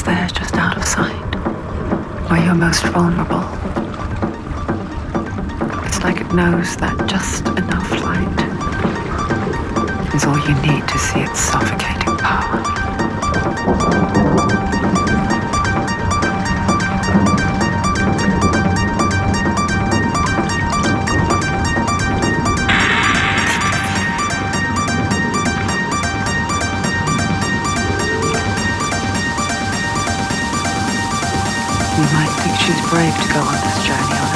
always there, just out of sight, where you're most vulnerable. It's like it knows that just enough light is all you need to see its suffocating power. You might think she's brave to go on this journey